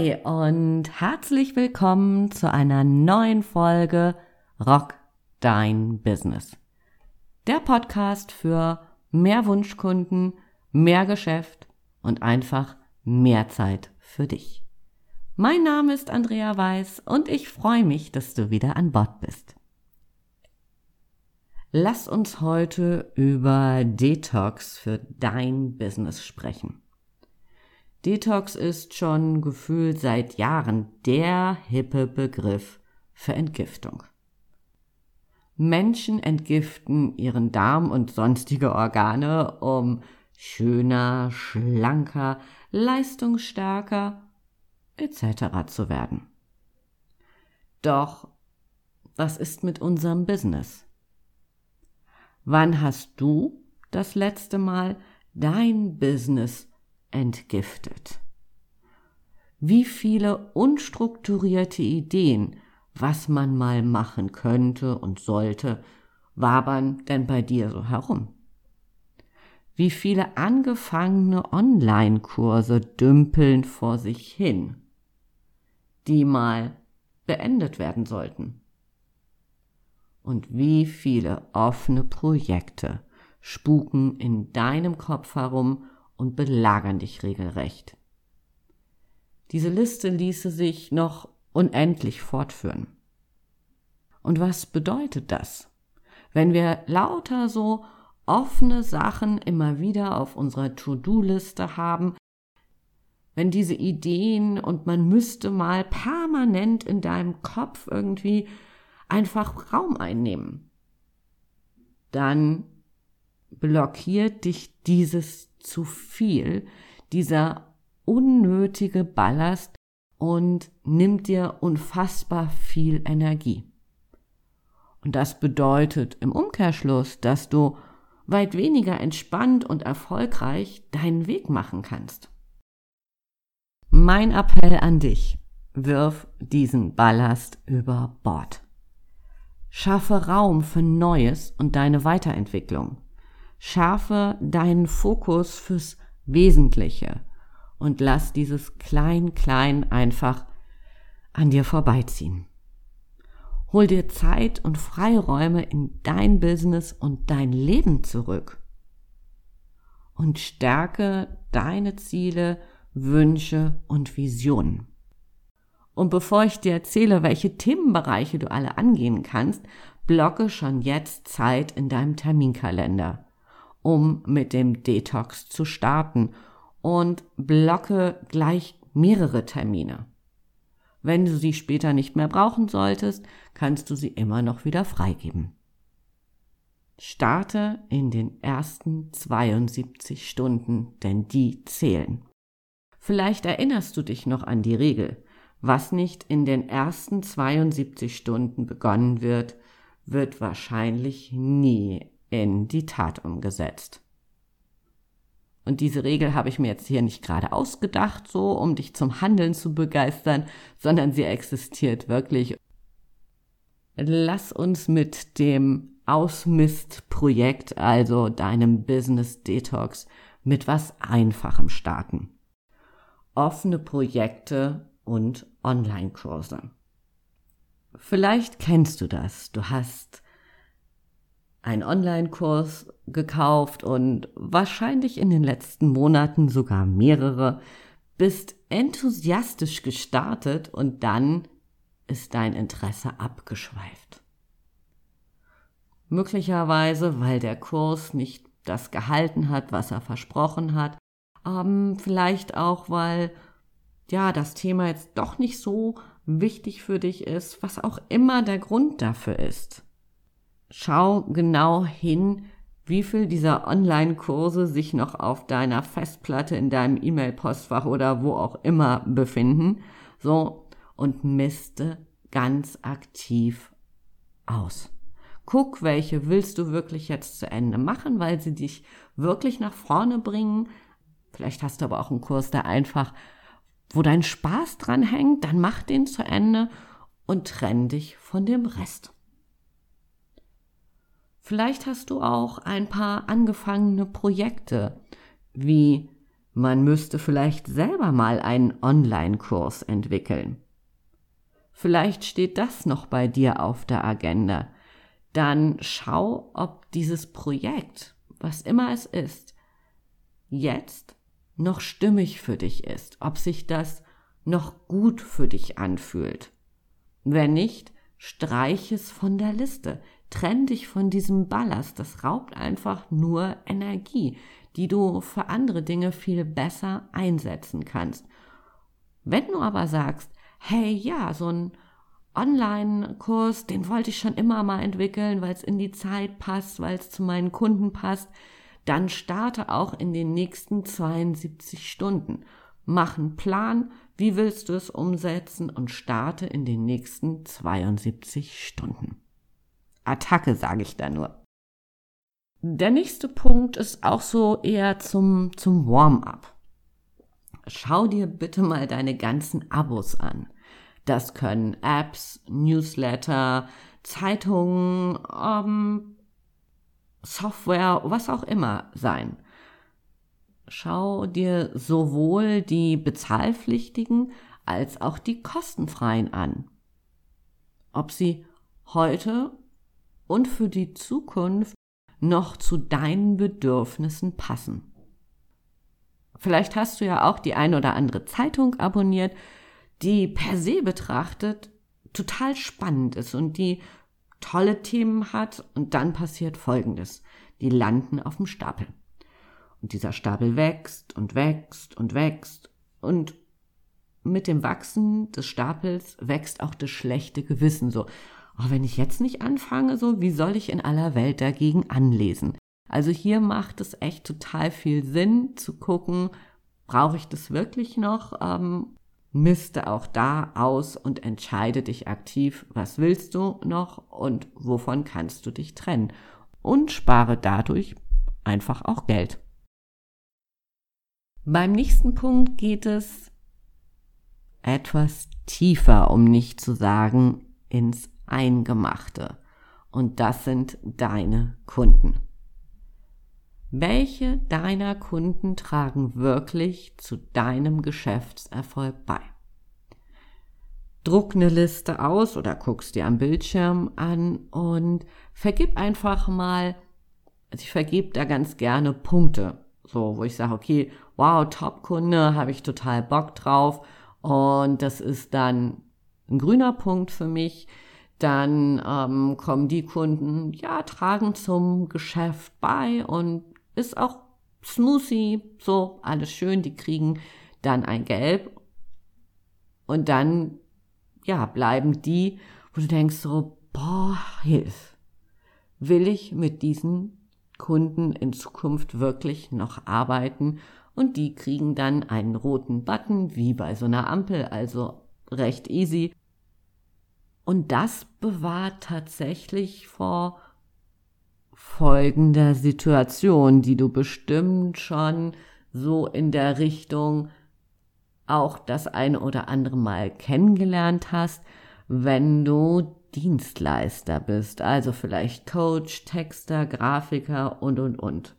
Hi und herzlich willkommen zu einer neuen Folge Rock Dein Business. Der Podcast für mehr Wunschkunden, mehr Geschäft und einfach mehr Zeit für dich. Mein Name ist Andrea Weiß und ich freue mich, dass du wieder an Bord bist. Lass uns heute über Detox für dein Business sprechen. Detox ist schon gefühlt seit Jahren der hippe Begriff für Entgiftung. Menschen entgiften ihren Darm und sonstige Organe, um schöner, schlanker, leistungsstärker etc. zu werden. Doch was ist mit unserem Business? Wann hast du das letzte Mal dein Business entgiftet. Wie viele unstrukturierte Ideen, was man mal machen könnte und sollte, wabern denn bei dir so herum? Wie viele angefangene Online-Kurse dümpeln vor sich hin, die mal beendet werden sollten? Und wie viele offene Projekte spuken in deinem Kopf herum und belagern dich regelrecht. Diese Liste ließe sich noch unendlich fortführen. Und was bedeutet das? Wenn wir lauter so offene Sachen immer wieder auf unserer To-Do-Liste haben, wenn diese Ideen und man müsste mal permanent in deinem Kopf irgendwie einfach Raum einnehmen, dann blockiert dich dieses zu viel, dieser unnötige Ballast und nimmt dir unfassbar viel Energie. Und das bedeutet im Umkehrschluss, dass du weit weniger entspannt und erfolgreich deinen Weg machen kannst. Mein Appell an dich, wirf diesen Ballast über Bord. Schaffe Raum für Neues und deine Weiterentwicklung. Schärfe deinen Fokus fürs Wesentliche und lass dieses Klein-Klein einfach an dir vorbeiziehen. Hol dir Zeit und Freiräume in dein Business und dein Leben zurück. Und stärke deine Ziele, Wünsche und Visionen. Und bevor ich dir erzähle, welche Themenbereiche du alle angehen kannst, blocke schon jetzt Zeit in deinem Terminkalender um mit dem Detox zu starten und blocke gleich mehrere Termine. Wenn du sie später nicht mehr brauchen solltest, kannst du sie immer noch wieder freigeben. Starte in den ersten 72 Stunden, denn die zählen. Vielleicht erinnerst du dich noch an die Regel. Was nicht in den ersten 72 Stunden begonnen wird, wird wahrscheinlich nie in die Tat umgesetzt. Und diese Regel habe ich mir jetzt hier nicht gerade ausgedacht, so um dich zum Handeln zu begeistern, sondern sie existiert wirklich. Lass uns mit dem Ausmist-Projekt, also deinem Business Detox, mit was Einfachem starten. Offene Projekte und Online-Kurse. Vielleicht kennst du das. Du hast einen Online-Kurs gekauft und wahrscheinlich in den letzten Monaten sogar mehrere, bist enthusiastisch gestartet und dann ist dein Interesse abgeschweift. Möglicherweise, weil der Kurs nicht das gehalten hat, was er versprochen hat, ähm, vielleicht auch, weil ja das Thema jetzt doch nicht so wichtig für dich ist, was auch immer der Grund dafür ist schau genau hin, wie viel dieser Online-Kurse sich noch auf deiner Festplatte, in deinem E-Mail-Postfach oder wo auch immer befinden. So, und misste ganz aktiv aus. Guck, welche willst du wirklich jetzt zu Ende machen, weil sie dich wirklich nach vorne bringen. Vielleicht hast du aber auch einen Kurs, der einfach, wo dein Spaß dran hängt, dann mach den zu Ende und trenn dich von dem Rest. Vielleicht hast du auch ein paar angefangene Projekte wie Man müsste vielleicht selber mal einen Online-Kurs entwickeln. Vielleicht steht das noch bei dir auf der Agenda. Dann schau, ob dieses Projekt, was immer es ist, jetzt noch stimmig für dich ist, ob sich das noch gut für dich anfühlt. Wenn nicht, streich es von der Liste. Trenn dich von diesem Ballast. Das raubt einfach nur Energie, die du für andere Dinge viel besser einsetzen kannst. Wenn du aber sagst, hey, ja, so ein Online-Kurs, den wollte ich schon immer mal entwickeln, weil es in die Zeit passt, weil es zu meinen Kunden passt, dann starte auch in den nächsten 72 Stunden. Mach einen Plan, wie willst du es umsetzen und starte in den nächsten 72 Stunden. Attacke, sage ich da nur. Der nächste Punkt ist auch so eher zum, zum Warm-up. Schau dir bitte mal deine ganzen Abos an. Das können Apps, Newsletter, Zeitungen, ähm, Software, was auch immer sein. Schau dir sowohl die bezahlpflichtigen als auch die kostenfreien an. Ob sie heute und für die Zukunft noch zu deinen Bedürfnissen passen. Vielleicht hast du ja auch die ein oder andere Zeitung abonniert, die per se betrachtet total spannend ist und die tolle Themen hat und dann passiert Folgendes. Die landen auf dem Stapel. Und dieser Stapel wächst und wächst und wächst und mit dem Wachsen des Stapels wächst auch das schlechte Gewissen so. Oh, wenn ich jetzt nicht anfange, so, wie soll ich in aller Welt dagegen anlesen? Also hier macht es echt total viel Sinn zu gucken, brauche ich das wirklich noch? Ähm, miste auch da aus und entscheide dich aktiv, was willst du noch und wovon kannst du dich trennen. Und spare dadurch einfach auch Geld. Beim nächsten Punkt geht es etwas tiefer, um nicht zu sagen ins Eingemachte. Und das sind deine Kunden. Welche deiner Kunden tragen wirklich zu deinem Geschäftserfolg bei? Druck eine Liste aus oder guckst dir am Bildschirm an und vergib einfach mal, also ich vergebe da ganz gerne Punkte, so wo ich sage, okay, wow, Top-Kunde, habe ich total Bock drauf und das ist dann ein grüner Punkt für mich. Dann ähm, kommen die Kunden, ja, tragen zum Geschäft bei und ist auch Smoothie, so alles schön, die kriegen dann ein Gelb und dann, ja, bleiben die, wo du denkst so, boah, hilf. Will ich mit diesen Kunden in Zukunft wirklich noch arbeiten? Und die kriegen dann einen roten Button, wie bei so einer Ampel, also recht easy. Und das bewahrt tatsächlich vor folgender Situation, die du bestimmt schon so in der Richtung auch das eine oder andere Mal kennengelernt hast, wenn du Dienstleister bist, also vielleicht Coach, Texter, Grafiker und, und, und.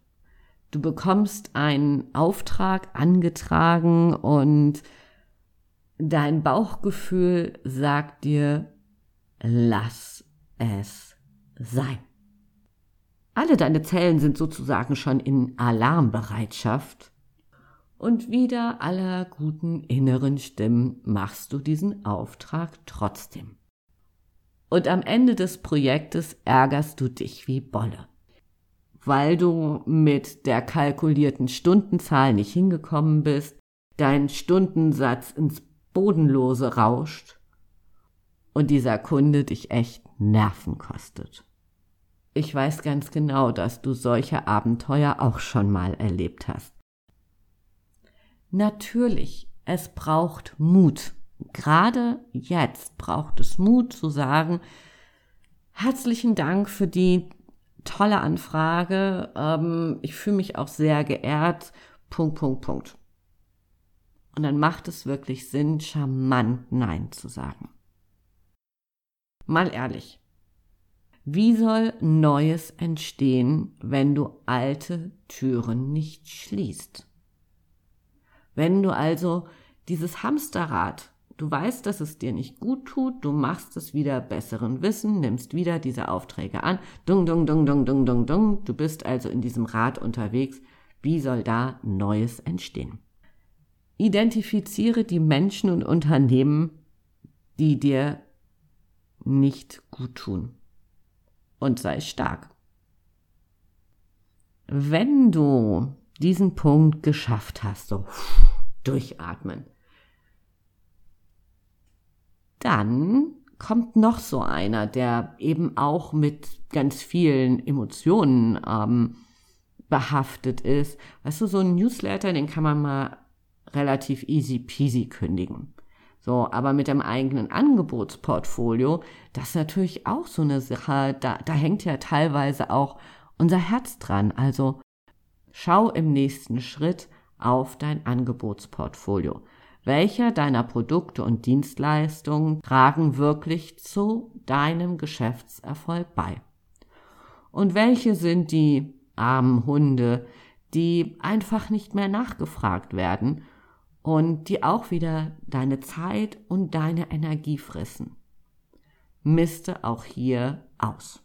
Du bekommst einen Auftrag angetragen und dein Bauchgefühl sagt dir, lass es sein. Alle deine Zellen sind sozusagen schon in Alarmbereitschaft. Und wieder aller guten inneren Stimmen machst du diesen Auftrag trotzdem. Und am Ende des Projektes ärgerst du dich wie Bolle, weil du mit der kalkulierten Stundenzahl nicht hingekommen bist, dein Stundensatz ins Bodenlose rauscht und dieser Kunde dich echt Nerven kostet. Ich weiß ganz genau, dass du solche Abenteuer auch schon mal erlebt hast. Natürlich, es braucht Mut. Gerade jetzt braucht es Mut zu sagen, herzlichen Dank für die tolle Anfrage. Ähm, ich fühle mich auch sehr geehrt. Punkt, Punkt, Punkt. Und dann macht es wirklich Sinn, charmant Nein zu sagen. Mal ehrlich, wie soll Neues entstehen, wenn du alte Türen nicht schließt? Wenn du also dieses Hamsterrad, du weißt, dass es dir nicht gut tut, du machst es wieder besseren Wissen, nimmst wieder diese Aufträge an, dung, dung, dung, dung, dung, dung, dung, du bist also in diesem Rad unterwegs, wie soll da Neues entstehen? Identifiziere die Menschen und Unternehmen, die dir nicht gut tun. Und sei stark. Wenn du diesen Punkt geschafft hast, so durchatmen, dann kommt noch so einer, der eben auch mit ganz vielen Emotionen ähm, behaftet ist. Weißt du, so ein Newsletter, den kann man mal relativ easy peasy kündigen. So, aber mit dem eigenen Angebotsportfolio, das ist natürlich auch so eine Sache, da, da hängt ja teilweise auch unser Herz dran. Also schau im nächsten Schritt auf dein Angebotsportfolio. Welcher deiner Produkte und Dienstleistungen tragen wirklich zu deinem Geschäftserfolg bei? Und welche sind die armen Hunde, die einfach nicht mehr nachgefragt werden und die auch wieder deine Zeit und deine Energie fressen. Miste auch hier aus.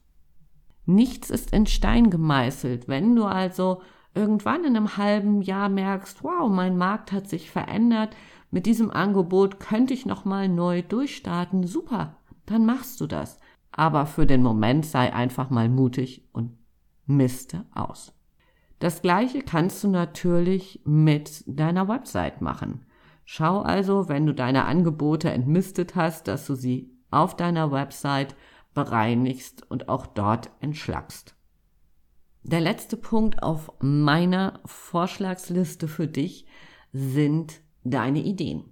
Nichts ist in Stein gemeißelt. Wenn du also irgendwann in einem halben Jahr merkst, wow, mein Markt hat sich verändert, mit diesem Angebot könnte ich nochmal neu durchstarten, super, dann machst du das. Aber für den Moment sei einfach mal mutig und miste aus. Das gleiche kannst du natürlich mit deiner Website machen. Schau also, wenn du deine Angebote entmistet hast, dass du sie auf deiner Website bereinigst und auch dort entschlackst. Der letzte Punkt auf meiner Vorschlagsliste für dich sind deine Ideen.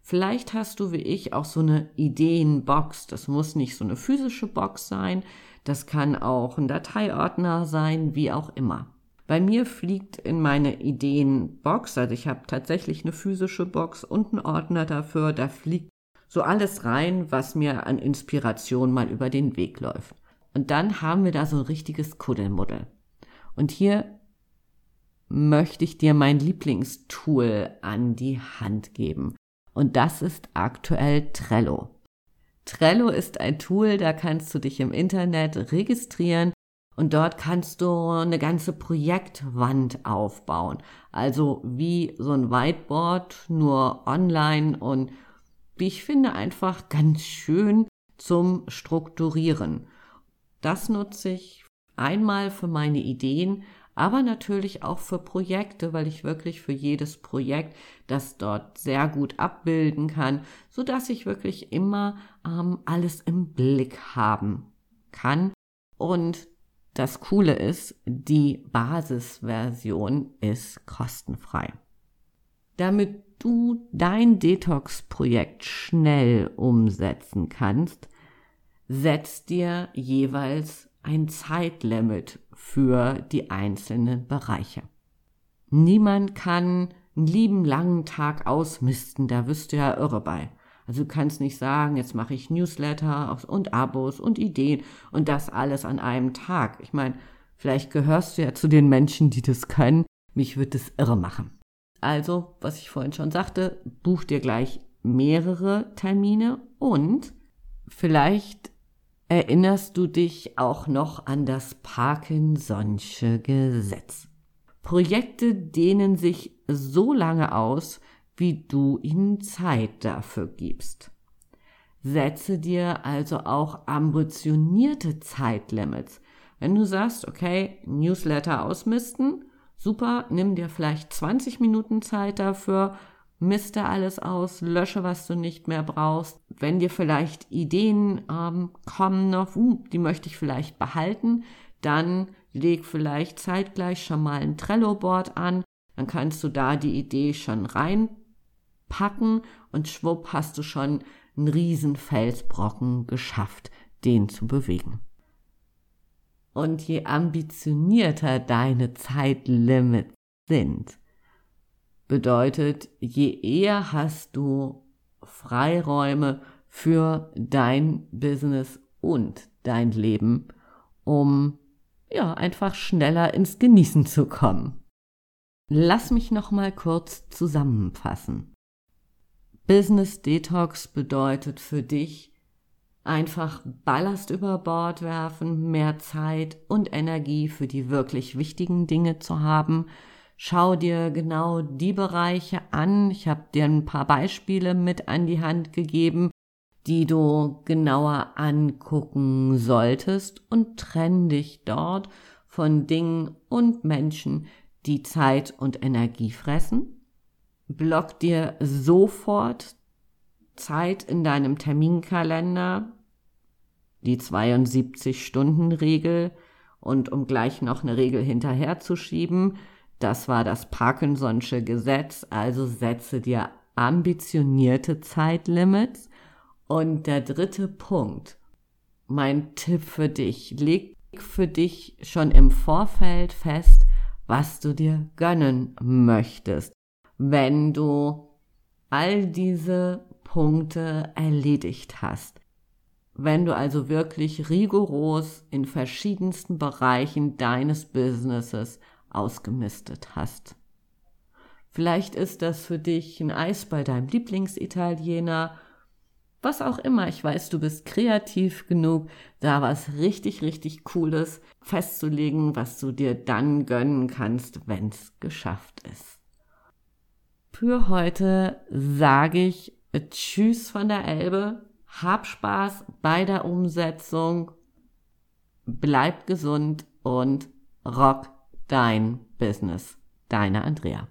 Vielleicht hast du wie ich auch so eine Ideenbox. Das muss nicht so eine physische Box sein. Das kann auch ein Dateiordner sein, wie auch immer. Bei mir fliegt in meine Ideenbox, also ich habe tatsächlich eine physische Box und einen Ordner dafür, da fliegt so alles rein, was mir an Inspiration mal über den Weg läuft. Und dann haben wir da so ein richtiges Kuddelmuddel. Und hier möchte ich dir mein Lieblingstool an die Hand geben. Und das ist aktuell Trello. Trello ist ein Tool, da kannst du dich im Internet registrieren und dort kannst du eine ganze Projektwand aufbauen. Also wie so ein Whiteboard, nur online und ich finde einfach ganz schön zum Strukturieren. Das nutze ich einmal für meine Ideen, aber natürlich auch für Projekte, weil ich wirklich für jedes Projekt das dort sehr gut abbilden kann, so dass ich wirklich immer ähm, alles im Blick haben kann und das Coole ist, die Basisversion ist kostenfrei. Damit du dein Detox-Projekt schnell umsetzen kannst, setz dir jeweils ein Zeitlimit für die einzelnen Bereiche. Niemand kann einen lieben langen Tag ausmisten, da wirst du ja irre bei. Also du kannst nicht sagen, jetzt mache ich Newsletter und Abos und Ideen und das alles an einem Tag. Ich meine, vielleicht gehörst du ja zu den Menschen, die das können. Mich wird es irre machen. Also, was ich vorhin schon sagte, buch dir gleich mehrere Termine und vielleicht erinnerst du dich auch noch an das Parkinson'sche Gesetz. Projekte dehnen sich so lange aus, wie du ihnen Zeit dafür gibst. Setze dir also auch ambitionierte Zeitlimits. Wenn du sagst, okay, Newsletter ausmisten, super, nimm dir vielleicht 20 Minuten Zeit dafür, miste alles aus, lösche, was du nicht mehr brauchst. Wenn dir vielleicht Ideen ähm, kommen noch, uh, die möchte ich vielleicht behalten, dann leg vielleicht zeitgleich schon mal ein Trello-Board an, dann kannst du da die Idee schon rein packen und schwupp hast du schon einen riesen Felsbrocken geschafft, den zu bewegen. Und je ambitionierter deine Zeitlimits sind, bedeutet, je eher hast du Freiräume für dein Business und dein Leben, um ja einfach schneller ins Genießen zu kommen. Lass mich noch mal kurz zusammenfassen. Business Detox bedeutet für dich einfach Ballast über Bord werfen, mehr Zeit und Energie für die wirklich wichtigen Dinge zu haben. Schau dir genau die Bereiche an. Ich habe dir ein paar Beispiele mit an die Hand gegeben, die du genauer angucken solltest und trenn dich dort von Dingen und Menschen, die Zeit und Energie fressen. Block dir sofort Zeit in deinem Terminkalender, die 72-Stunden-Regel und um gleich noch eine Regel hinterherzuschieben, das war das Parkinson'sche Gesetz, also setze dir ambitionierte Zeitlimits. Und der dritte Punkt, mein Tipp für dich, leg für dich schon im Vorfeld fest, was du dir gönnen möchtest, wenn du all diese Punkte erledigt hast. Wenn du also wirklich rigoros in verschiedensten Bereichen deines Businesses ausgemistet hast. Vielleicht ist das für dich ein Eis bei deinem Lieblingsitaliener was auch immer. Ich weiß, du bist kreativ genug, da was richtig, richtig Cooles festzulegen, was du dir dann gönnen kannst, wenn's geschafft ist. Für heute sage ich Tschüss von der Elbe. Hab Spaß bei der Umsetzung. Bleib gesund und rock dein Business. Deine Andrea.